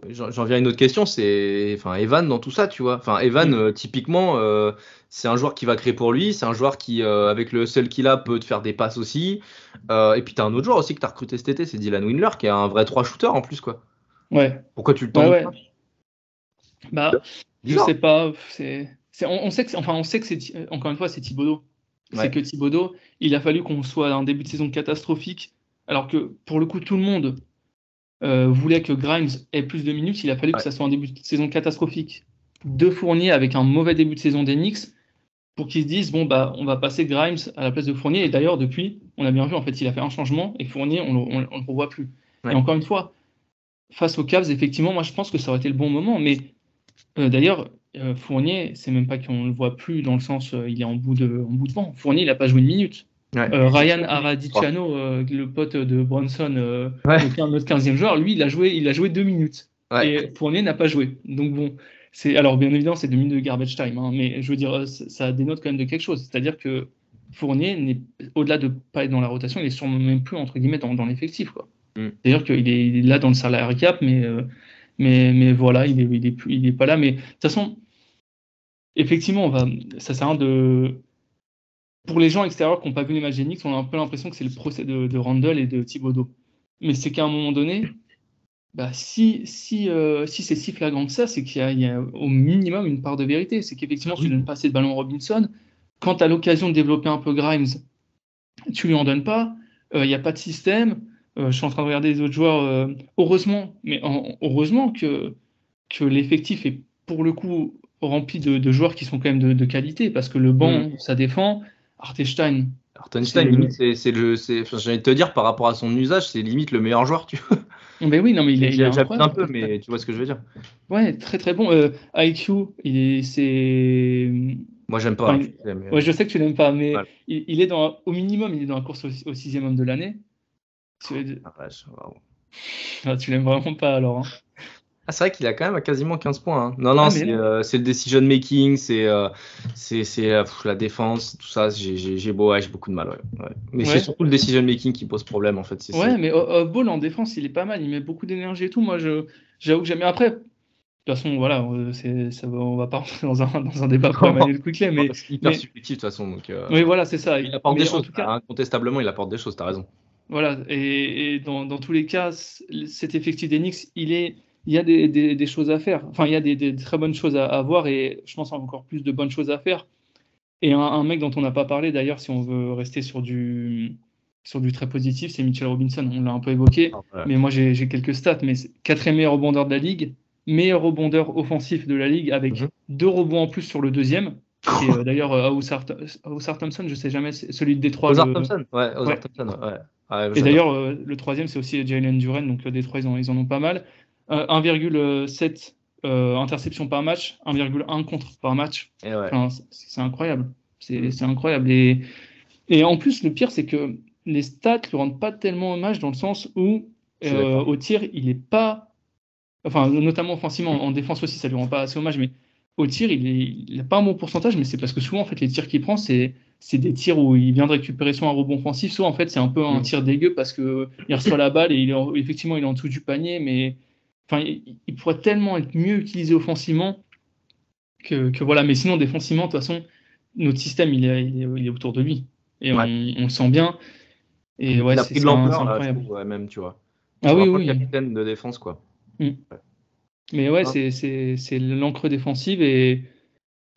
J'en viens à une autre question, c'est enfin Evan dans tout ça, tu vois. Enfin Evan, euh, typiquement, euh, c'est un joueur qui va créer pour lui, c'est un joueur qui, euh, avec le seul qu'il a, peut te faire des passes aussi. et puis tu as un autre joueur aussi que tu as recruté cet été, c'est Dylan Windler, qui est un vrai 3 shooter en plus, quoi. Ouais. Pourquoi tu le tentes ouais, Bah, je sais pas. C'est, on, sait que, enfin, on sait que c'est encore une fois, c'est Thibodeau. C'est que Thibodeau, il a fallu qu'on soit à un début de saison catastrophique, alors que pour le coup, tout le monde euh, voulait que Grimes ait plus de minutes, il a fallu que ça soit un début de saison catastrophique de Fournier avec un mauvais début de saison d'Enix pour qu'ils se disent bon bah on va passer Grimes à la place de Fournier. Et d'ailleurs depuis on a bien vu en fait il a fait un changement et Fournier on, ne le revoit plus. Et encore une fois face aux Cavs effectivement moi je pense que ça aurait été le bon moment mais euh, d'ailleurs euh, Fournier c'est même pas qu'on le voit plus dans le sens il est en bout de en bout de vent Fournier il a pas joué une minute euh, Ryan Aradiciano, euh, le pote de Bronson, euh, notre 15e joueur, lui, il a joué, il a joué deux minutes. Et Fournier n'a pas joué. Donc bon, c'est alors bien évidemment c'est deux minutes de garbage time, hein, mais je veux dire ça dénote quand même de quelque chose. C'est-à-dire que Fournier au-delà de pas être dans la rotation, il est sûrement même plus entre guillemets dans, l'effectif quoi. Mm. C'est-à-dire qu'il est, là dans le salarié cap, mais mais mais voilà, il est il est, il est pas là. Mais de toute façon, effectivement, on va, ça sert à rien de pour les gens extérieurs qui n'ont pas vu les matchs d'Enix, on a un peu l'impression que c'est le procès de, Randall et de Thibodeau. Mais c'est qu'à un moment donné, bah, si, si, euh, si c'est si flagrant que ça, c'est qu'il y, a au minimum une part de vérité. C'est qu'effectivement, tu ne donnes pas assez de ballon Robinson. Quand tu as l'occasion de développer un peu Grimes, tu lui en donnes pas. Euh, il n'y a pas de système. Euh, je suis en train de regarder les autres joueurs. heureusement, mais heureusement que, que l'effectif est pour le coup rempli de, joueurs qui sont quand même de, qualité parce que le banc, mm. ça défend. Artestein. Artestein, limite, c'est le. J'ai envie de te dire, par rapport à son usage, c'est limite le meilleur joueur, tu vois. Mais oui, non, mais il est. Il un peu, mais tu vois ce que je veux dire. Ouais, très très bon. Euh, IQ, il c'est. Moi, j'aime pas. ouais, je sais que tu l'aimes pas, mais il, est dans, au minimum, il est dans la course au, sixième homme de l'année. Ah, ah, tu l'aimes vraiment pas alors. Hein. Ah, c'est vrai qu'il a quand même quasiment 15 points. Hein. Non, non, ah, euh, c'est le decision making, c'est euh, c'est euh, la défense, tout ça. J'ai beau, j'ai beaucoup de mal. Mais c'est surtout le decision making qui pose problème en fait. Ouais, mais Ball en défense, il est pas mal. Il met beaucoup d'énergie et tout. Moi, j'avoue que j'aime. Après, de toute façon, voilà, ça, on va pas rentrer dans un, dans un débat pour Emmanuel Quicklet, mais hyper subjectif de toute façon. Donc, oui, voilà, c'est ça. Il apporte des choses. Cas... Incontestablement, il apporte des choses. T'as raison. Voilà, et, dans, dans, tous les cas, cet effectif d'Enix, il est il y a des, choses à faire. Enfin, il y a des, très bonnes choses à, voir et je pense encore plus de bonnes choses à faire. Et un, mec dont on n'a pas parlé d'ailleurs, si on veut rester sur du sur du très positif, c'est Mitchell Robinson. On l'a un peu évoqué, ah, mais moi j'ai quelques stats. Mais quatrième meilleur rebondeur de la ligue, meilleur rebondeur offensif de la ligue avec mhm. deux rebonds en plus sur le deuxième. Euh, d'ailleurs, euh, Thompson, je sais jamais, celui de Détroit. Thompson, ouais, Thompson, ouais. et d'ailleurs, euh, le troisième, c'est aussi Jalen Duren, donc Détroit, ils en, ils en ont pas mal. 1,7 interceptions par match, 1,1 contre par match. c'est incroyable. Mm. C'est incroyable. Et, et en plus, le pire, c'est que les stats ne rendent pas tellement hommage dans le sens où au tir, il n'est pas. Enfin, notamment offensivement, en défense aussi, ça lui rend pas assez hommage, mais au tir, il n'a pas un bon pourcentage, mais c'est parce que souvent, en fait, les tirs qu'il prend, c'est des tirs où il vient de récupérer soit un rebond offensif, soit en fait, c'est un peu un mm. tir dégueu parce qu'il reçoit la balle et il est, effectivement, il est en dessous du panier, mais enfin, il, pourrait tellement être mieux utilisé offensivement que, voilà. Mais sinon, défensivement, de toute façon, notre système, il est, il est, autour de lui et on, le sent bien. Et ouais, c'est incroyable. même, tu vois. Ah oui, oui. capitaine de défense, quoi. Mm. Mais ouais, c'est l'encre défensive et,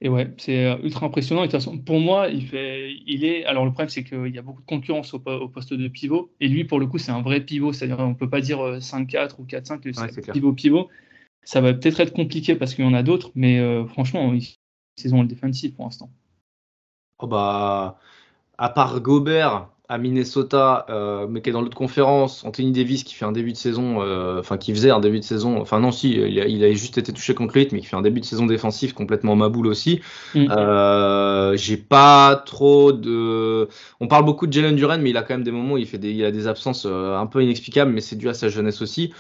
et ouais, c'est euh, ultra impressionnant. Et de toute façon, pour moi, il, fait, il est. Alors, le problème, c'est qu'il y a beaucoup de concurrence au, poste de pivot. Et lui, pour le coup, c'est un vrai pivot. C'est-à-dire, on ne peut pas dire 5-4 euh, ou 4-5, c'est pivot-pivot. Ça va peut-être être compliqué parce qu'il y en a d'autres, mais euh, franchement, saison défensive pour l'instant. Oh bah, à part Gobert, à Minnesota, euh, mais qui est dans l'autre conférence, Anthony Davis qui fait un début de saison, euh, enfin qui faisait un début de saison, enfin non si, il a, il a, juste été touché contre le mais qui fait un début de saison défensif complètement maboule aussi. Mm. Euh, j'ai pas trop de, on parle beaucoup de Jalen Duran, mais il a quand même des moments où il fait des, il a des absences un peu inexplicables, mais c'est dû à sa jeunesse aussi.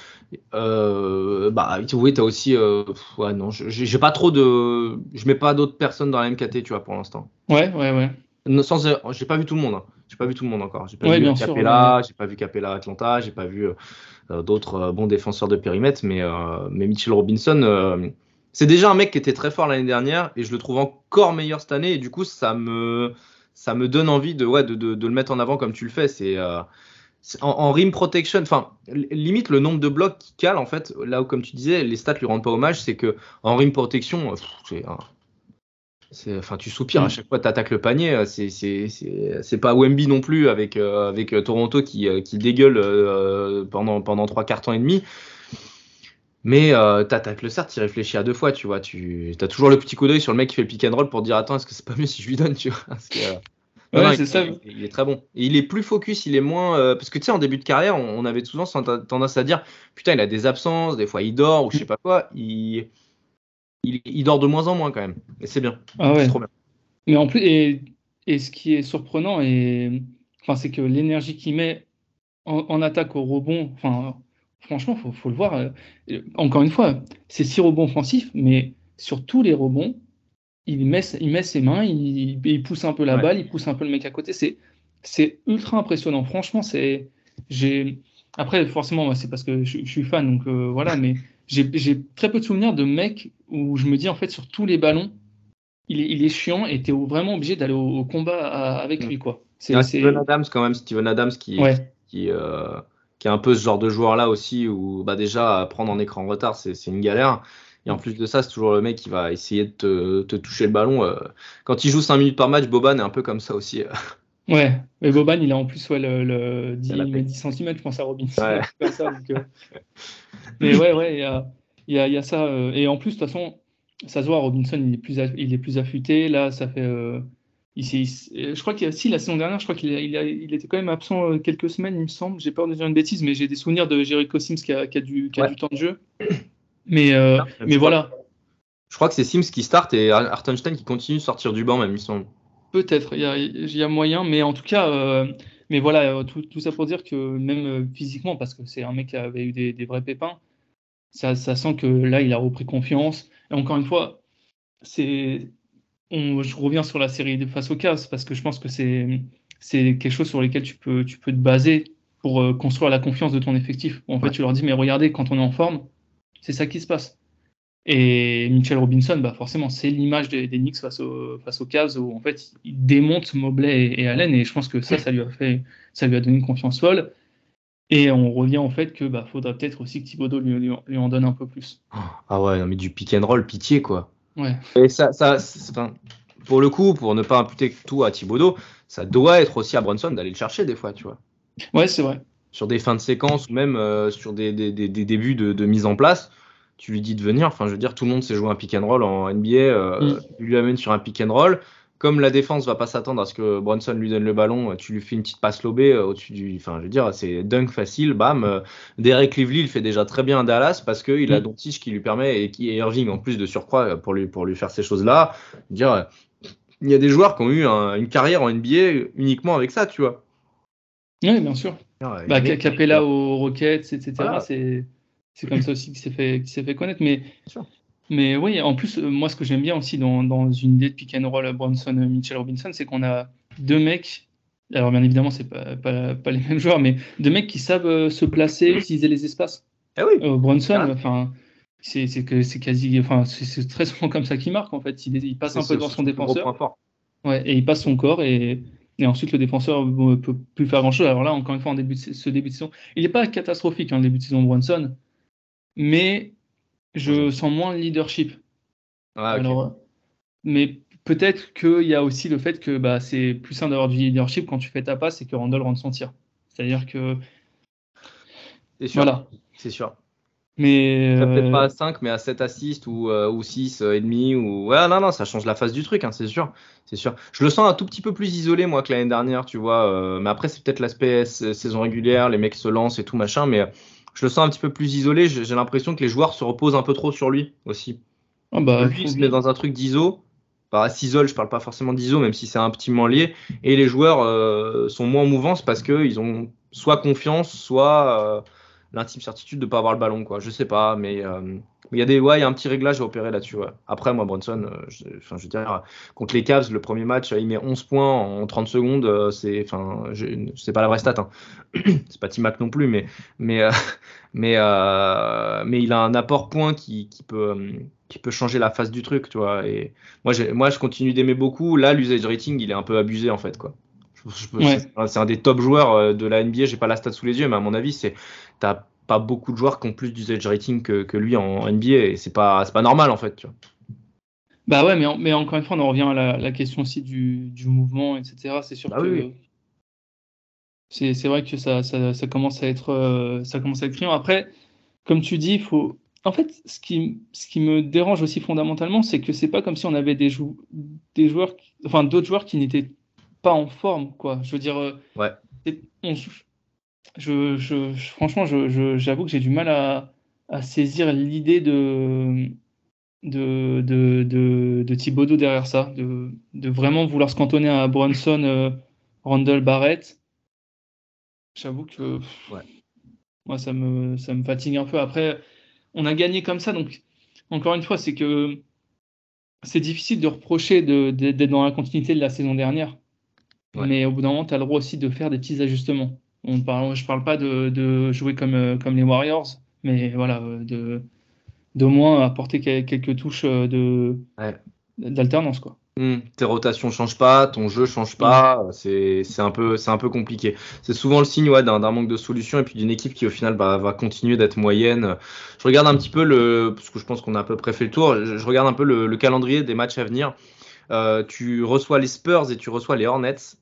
bah oui, t'as aussi, ouais non, j'ai pas trop de, je mets pas d'autres personnes dans la MKT, tu vois pour l'instant. Ouais, ouais, ouais. Sans, j'ai pas vu tout le monde. Hein. J'ai pas vu tout le monde encore. J'ai pas, vu Capella, j'ai pas vu Capella Atlanta, j'ai pas vu euh, d'autres euh, bons défenseurs de périmètre, mais, euh, mais Mitchell Robinson, c'est déjà un mec qui était très fort l'année dernière et je le trouve encore meilleur cette année et du coup ça me ça me donne envie de ouais de, de, le mettre en avant comme tu le fais. C'est en, rim protection, enfin limite le nombre de blocs qui cale en fait là où comme tu disais les stats lui rendent pas hommage, c'est que en rim protection, c'est Enfin, tu soupires à mm. chaque fois que tu attaques le panier. Euh, c'est pas Wemby non plus avec, euh, avec euh, Toronto qui, qui dégueule pendant, pendant trois quarts temps et demi. Mais tu attaques le cerf, tu réfléchis à deux fois, tu vois. Tu as toujours le petit coup d'œil sur le mec qui fait le pick and roll pour dire Attends, est-ce que c'est pas mieux si je lui donne, tu vois? Ouais, c'est ça. Il, est très bon. Et il est plus focus, il est moins. parce que tu sais, en début de carrière, on, on avait souvent tendance à dire Putain, il a des absences, des fois il dort ou je sais pas quoi. Il il, dort de moins en moins quand même. Et c'est bien. Ah ouais. trop bien. Mais en plus, et, et, ce qui est surprenant, et, enfin, c'est que l'énergie qu'il met en, attaque au rebond, enfin, franchement, il faut, le voir. Euh, encore une fois, c'est six rebonds offensifs, mais sur tous les rebonds, il met, il met ses mains, il, il pousse un peu la balle, il pousse un peu le mec à côté. C'est, c'est ultra impressionnant. Franchement, c'est. J'ai... Après, forcément, c'est parce que je, suis fan, donc euh, voilà, mais j'ai très peu de souvenirs de mecs où je me dis, en fait, sur tous les ballons, il est, il est chiant et tu es vraiment obligé d'aller au, combat avec lui. quoi. C'est Steven Adams, quand même, Steven Adams qui, qui, euh, qui, est un peu ce genre de joueur-là aussi, où bah, déjà, prendre en écran retard, c'est une galère. Et en plus de ça, c'est toujours le mec qui va essayer de te, te toucher le ballon. Euh. Quand il joue 5 minutes par match, Boban est un peu comme ça aussi. Euh. Ouais, mais Boban, il a en plus ouais, le, le 10, 10, cm, je pense à Robin. Ouais. ça, euh. mais ouais, ouais, il y a, y, a, y a, ça. Euh, et en plus, de toute façon, ça se voit, Robinson, il est plus, il est plus affûté. Là, ça fait. Euh, il, je crois qu'il si la saison dernière, je crois qu'il il, il était quand même absent quelques semaines, il me semble. J'ai peur de dire une bêtise, mais j'ai des souvenirs de Jericho Sims qui a, qui a, du, qui a du temps de jeu. Mais, mais voilà. Je crois que c'est Sims qui start et Hartenstein qui continue de sortir du banc, même, il me semble. Peut-être, il y, a, moyen, mais en tout cas, euh, mais voilà, euh, tout, ça pour dire que même euh, physiquement, parce que c'est un mec qui avait eu des, vrais pépins, ça, sent que là, il a repris confiance. Et encore une fois, c'est, je reviens sur la série de face au casse parce que je pense que c'est, c'est quelque chose sur lequel tu peux, tu peux te baser pour construire la confiance de ton effectif. En fait, tu leur dis, mais regardez, quand on est en forme, c'est ça qui se passe. Et Mitchell Robinson, bah forcément, c'est l'image des, Knicks face, au, face aux Cavs où en fait il démonte Mobley et, Allen et je pense que ça, ça lui a fait, ça lui a donné une confiance folle. Et on revient en fait que bah faudrait peut-être aussi que Thibodeau lui, lui, en donne un peu plus. Ah ouais, mais du pick and roll, pitié quoi. Ouais. Et ça, ça pour le coup, pour ne pas imputer tout à Thibodeau, ça doit être aussi à Brunson d'aller le chercher des fois, tu vois. Ouais, c'est vrai. Sur des fins de séquence ou même sur des, débuts de, mise en place, tu lui dis de venir. Enfin, je veux dire, tout le monde sait jouer un pick and roll en NBA. Mm. Tu lui amènes sur un pick and roll comme la défense va pas s'attendre à ce que Bronson lui donne le ballon, tu lui fais une petite passe lobée euh, au-dessus du. Enfin, je veux dire, c'est dunk facile, bam. Euh, Derek Lively, il fait déjà très bien à Dallas parce qu'il a mm. Doncic qui lui permet et qui est Irving en plus de surcroît pour lui, pour lui faire ces choses-là. Dire, il y a des joueurs qui ont eu une carrière en NBA uniquement avec ça, tu vois. Oui, bien sûr. bah, Capella aux Rockets, etc. C'est comme ça aussi qu'il s'est fait, fait connaître. Mais mais oui, en plus, euh, moi, ce que j'aime bien aussi dans, dans, une idée de pick and roll Bronson, euh, Mitchell Robinson, c'est qu'on a deux mecs. Alors, bien évidemment, c'est pas, pas, pas, les mêmes joueurs, mais deux mecs qui savent euh, se placer, utiliser les espaces. Eh oui. Bronson, ah. enfin, c'est que c'est quasi, enfin, c'est très souvent comme ça qu'il marque en fait. Il, il passe un peu devant son défenseur. Ouais, et il passe son corps et, et ensuite le défenseur ne peut plus faire grand chose. Alors là, encore une fois, en début de, ce début de saison, il n'est pas catastrophique en hein, début de saison Bronson, mais je sens moins le leadership. Ah, mais peut-être qu'il y a aussi le fait que bah, c'est plus simple d'avoir du leadership quand tu fais ta passe et que Randall rentre son tir. C'est-à-dire que. C'est sûr. Voilà. C'est sûr. Mais. Peut-être pas à 5, mais à 7 assists ou, euh, ou 6 euh, et demi. Ou... Ouais, non, non, ça change la face du truc, hein, c'est sûr. C'est sûr. Je le sens un tout petit peu plus isolé, moi, que l'année dernière, tu vois. Euh, mais après, c'est peut-être l'aspect saison régulière, les mecs se lancent et tout, machin. Mais je le sens un petit peu plus isolé. J'ai l'impression que les joueurs se reposent un peu trop sur lui aussi. Ah bah, lui, il se met dans un truc d'ISO. Bah, s'isole, je parle pas forcément d'ISO, même si c'est un petit lié. Et les joueurs euh, sont moins mouvants parce qu'ils ont soit confiance, soit euh, l'intime certitude de ne pas avoir le ballon. Quoi. Je sais pas, mais euh, il y a des, ouais, il y a un petit réglage à opérer là-dessus. Après, moi, Bronson, euh, je, enfin, je veux dire, contre les Cavs, le premier match, il met 11 points en 30 secondes. Euh, c'est, enfin, c'est pas la vraie stat. Hein. c'est pas Timac non plus, mais, mais, euh, mais, mais il a un apport point qui, qui peut, qui peut changer la face du truc, tu vois. Et moi, moi, je continue d'aimer beaucoup. Là, l'usage rating, il est un peu abusé en fait, quoi. C'est un des top joueurs de la NBA. J'ai pas la stat sous les yeux, mais à mon avis, c'est t'as pas beaucoup de joueurs qui ont plus d'usage rating que, que, lui en NBA et c'est pas, pas normal en fait. Tu vois. Bah ouais, mais, mais encore une fois, on en revient à la, question aussi du, du, mouvement, etc. C'est sûr bah que c'est vrai que ça, ça, ça, commence à être euh, ça commence à être criant. Après, comme tu dis, il faut. En fait, ce qui, ce qui me dérange aussi fondamentalement, c'est que c'est pas comme si on avait des, jou des joueurs, enfin d'autres joueurs qui n'étaient pas en forme, quoi. Je veux dire, euh, ouais. on, je, je, franchement, j'avoue que j'ai du mal à, à saisir l'idée de, de, de, de, de, Thibodeau derrière ça, de, de vraiment vouloir se cantonner à Brunson, euh, Randall Barrett. J'avoue que ouais. moi, ça me, ça me fatigue un peu. Après, on a gagné comme ça, donc encore une fois, c'est que c'est difficile de reprocher d'être dans la continuité de la saison dernière. Mais au bout d'un moment, tu as le droit aussi de faire des petits ajustements. On parle, je parle pas de, jouer comme, euh, comme les Warriors, mais voilà, euh, de d'au moins apporter quelques touches euh, d'alternance quoi. Hmm, tes rotations changent pas, ton jeu change pas, c'est un peu c'est un peu compliqué. C'est souvent le signe ouais, d'un manque de solution et puis d'une équipe qui au final bah, va continuer d'être moyenne. Je regarde un petit peu le parce que je pense qu'on a à peu près fait le tour. Je, regarde un peu le, calendrier des matchs à venir. tu reçois les Spurs et tu reçois les Hornets.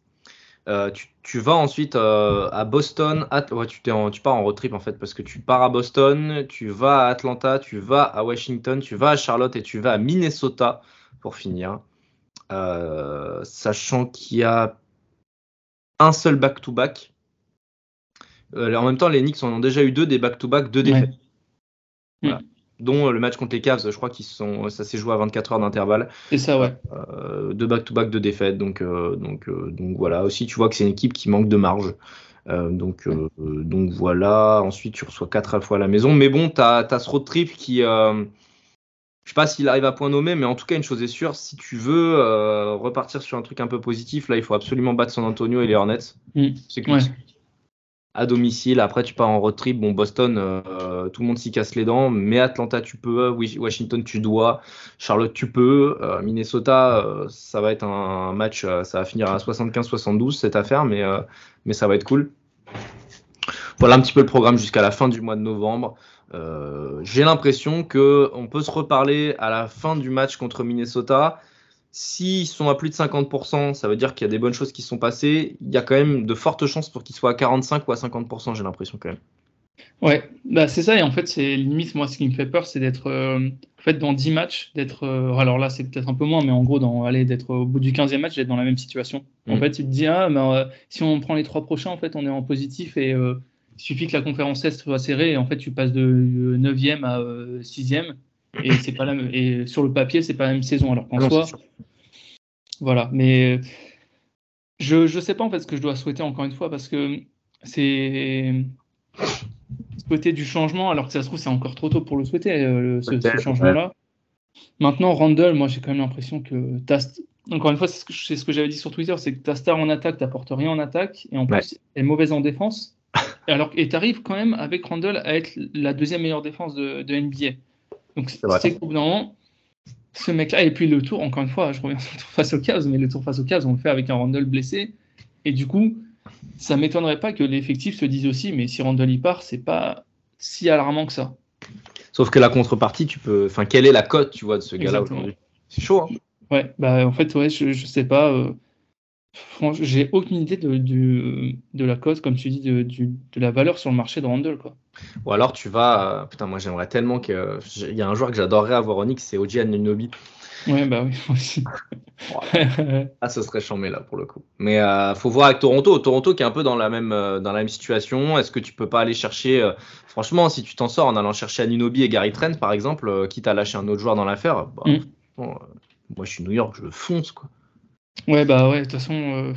Euh, tu, vas ensuite euh, à Boston, tu, tu, pars en road trip en fait parce que tu pars à Boston, tu vas à Atlanta, tu vas à Washington, tu vas à Charlotte et tu vas à Minnesota pour finir. Euh, sachant qu'il y a un seul back-to-back. en même temps, les Knicks en ont déjà eu deux des back-to-back, deux défaites. Voilà. Mm dont euh, le match contre les Cavs, je crois qu'ils sont, ça s'est joué à 24 heures d'intervalle. C'est ça, ouais. Euh, de back-to-back de défaites, donc, euh, donc, donc voilà. Aussi, tu vois que c'est une équipe qui manque de marge. donc, donc voilà. Ensuite, tu reçois 4 fois à la maison. Mais bon, tu as, ce road trip qui. je sais pas s'il arrive à point nommé, mais en tout cas, une chose est sûre, si tu veux repartir sur un truc un peu positif, là, il faut absolument battre San Antonio et les Hornets. Mm. C'est que à domicile. Après, tu pars en road trip. Bon, Boston, euh, tout le monde s'y casse les dents. Mais Atlanta, tu peux. Washington, tu dois. Charlotte, tu peux. Euh, Minnesota, euh, ça va être un match. ça va finir à 75-72 cette affaire, mais, mais ça va être cool. Voilà un petit peu le programme jusqu'à la fin du mois de novembre. J'ai l'impression que on peut se reparler à la fin du match contre Minnesota s'ils sont à plus de 50%, ça veut dire qu'il y a des bonnes choses qui sont passées. Il y a quand même de fortes chances pour qu'ils soient à 45 ou à 50%, j'ai l'impression quand même. Ouais, bah c'est ça, et en fait, c'est limite, moi, ce qui me fait peur, c'est d'être, euh, en fait, dans 10 matchs, d'être, euh, alors là, c'est peut-être un peu moins, mais en gros, dans, aller d'être au bout du 15e match, d'être dans la même situation. En mm. fait, tu te dis, ah, bah, si on prend les trois prochains, en fait, on est en positif, et il suffit que la conférence Est soit serrée, et en fait, tu passes de 9e à 6e, et c'est pas la et sur le papier c'est pas la même saison alors qu'en soit voilà. Mais je je sais pas en fait ce que je dois souhaiter encore une fois parce que c'est ce côté du changement alors que ça se trouve c'est encore trop tôt pour le souhaiter euh, ce, changement là maintenant Randall moi j'ai quand même l'impression que encore une fois c'est ce que, ce que j'avais dit sur Twitter c'est que ta star en attaque t'apporte rien en attaque et en plus elle est mauvaise en défense. Et alors et t'arrives quand même avec Randall à être la deuxième meilleure défense de, de NBA donc c'est qu'au bout d'un moment, ce mec-là, et puis le tour, encore une fois, je reviens sur le tour face au Cavs, mais le tour face au Cavs, on le fait avec un Randall blessé. Et du coup, ça m'étonnerait pas que l'effectif se dise aussi, mais si Randall y part, c'est pas si alarmant que ça. Sauf que la contrepartie, tu peux. Enfin, quelle est la cote, tu vois, de ce gars-là aujourd'hui? C'est chaud, hein Ouais, bah en fait, ouais, je, je sais pas. Euh, j'ai aucune idée de, de, la cause, comme tu dis, de, de, la valeur sur le marché de Randall. Quoi. Ou alors tu vas. Euh, putain, moi j'aimerais tellement que. Il y a un joueur que j'adorerais avoir en X, c'est Oji Anunobi. Ouais, bah oui, aussi. ah, ce serait chambé là pour le coup. Mais euh, faut voir avec Toronto. Toronto qui est un peu dans la même, euh, dans la même situation. Est-ce que tu peux pas aller chercher. franchement, si tu t'en sors en allant chercher Anunobi et Gary Trent par exemple, quitte à lâcher un autre joueur dans l'affaire, bah, mm. moi je suis New York, je fonce quoi. Ouais, bah ouais, de toute façon.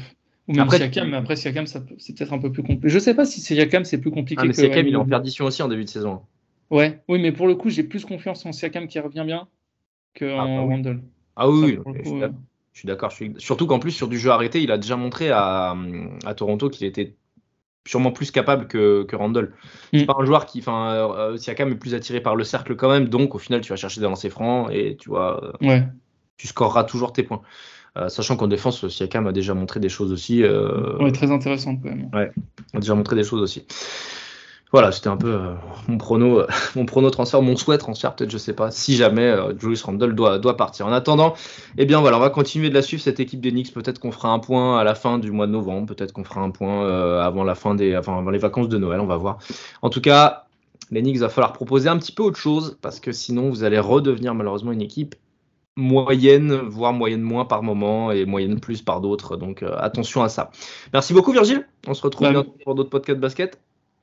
Euh, ou même après, Siakam, mais après Siakam, c'est peut-être un peu plus compliqué. Je sais pas si Siakam, c'est plus compliqué ah, mais Siakam, il est en perdition aussi en début de saison. Ouais, oui, mais pour le coup, j'ai plus confiance en Siakam qui revient bien qu'en ah, bah Randall. Ah oui, je, suis d'accord. Surtout qu'en plus, sur du jeu arrêté, il a déjà montré à, à Toronto qu'il était sûrement plus capable que, que Randall. C'est mm. pas un joueur qui, enfin, euh, Siakam est plus attiré par le cercle quand même, donc au final, tu vas chercher des lancers francs et tu vois, ouais. tu scoreras toujours tes points. Euh, sachant qu'en défense, Siakam a déjà montré des choses aussi. Euh, ouais, très intéressant quand même. Ouais, a déjà montré des choses aussi. Voilà, c'était un peu euh, mon prono, mon prono transfert, mon souhait transfert, peut-être, je sais pas, si jamais Julius Randle doit, doit partir. En attendant, eh bien voilà, on va continuer de la suivre cette équipe des Knicks. Peut-être qu'on fera un point à la fin du mois de novembre, peut-être qu'on fera un point avant la fin des, avant, avant les vacances de Noël, on va voir. En tout cas, les Knicks, va falloir proposer un petit peu autre chose parce que sinon vous allez redevenir malheureusement une équipe moyenne, voire moyenne moins par moment et moyenne plus par d'autres. Donc euh, attention à ça. Merci beaucoup Virgile. On se retrouve bah, bientôt pour d'autres podcasts basket.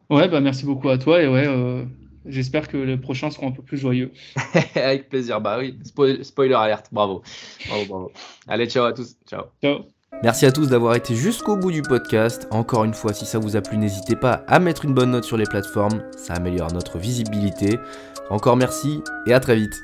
Ouais, bah merci beaucoup à toi et ouais, euh, j'espère que les prochains seront un peu plus joyeux. Avec plaisir. Bah oui, spoiler alerte. Bravo. Bravo, bravo. Allez, ciao à tous. Ciao. Ciao. Merci à tous d'avoir été jusqu'au bout du podcast. Encore une fois, si ça vous a plu, n'hésitez pas à mettre une bonne note sur les plateformes. Ça améliore notre visibilité. Encore merci et à très vite.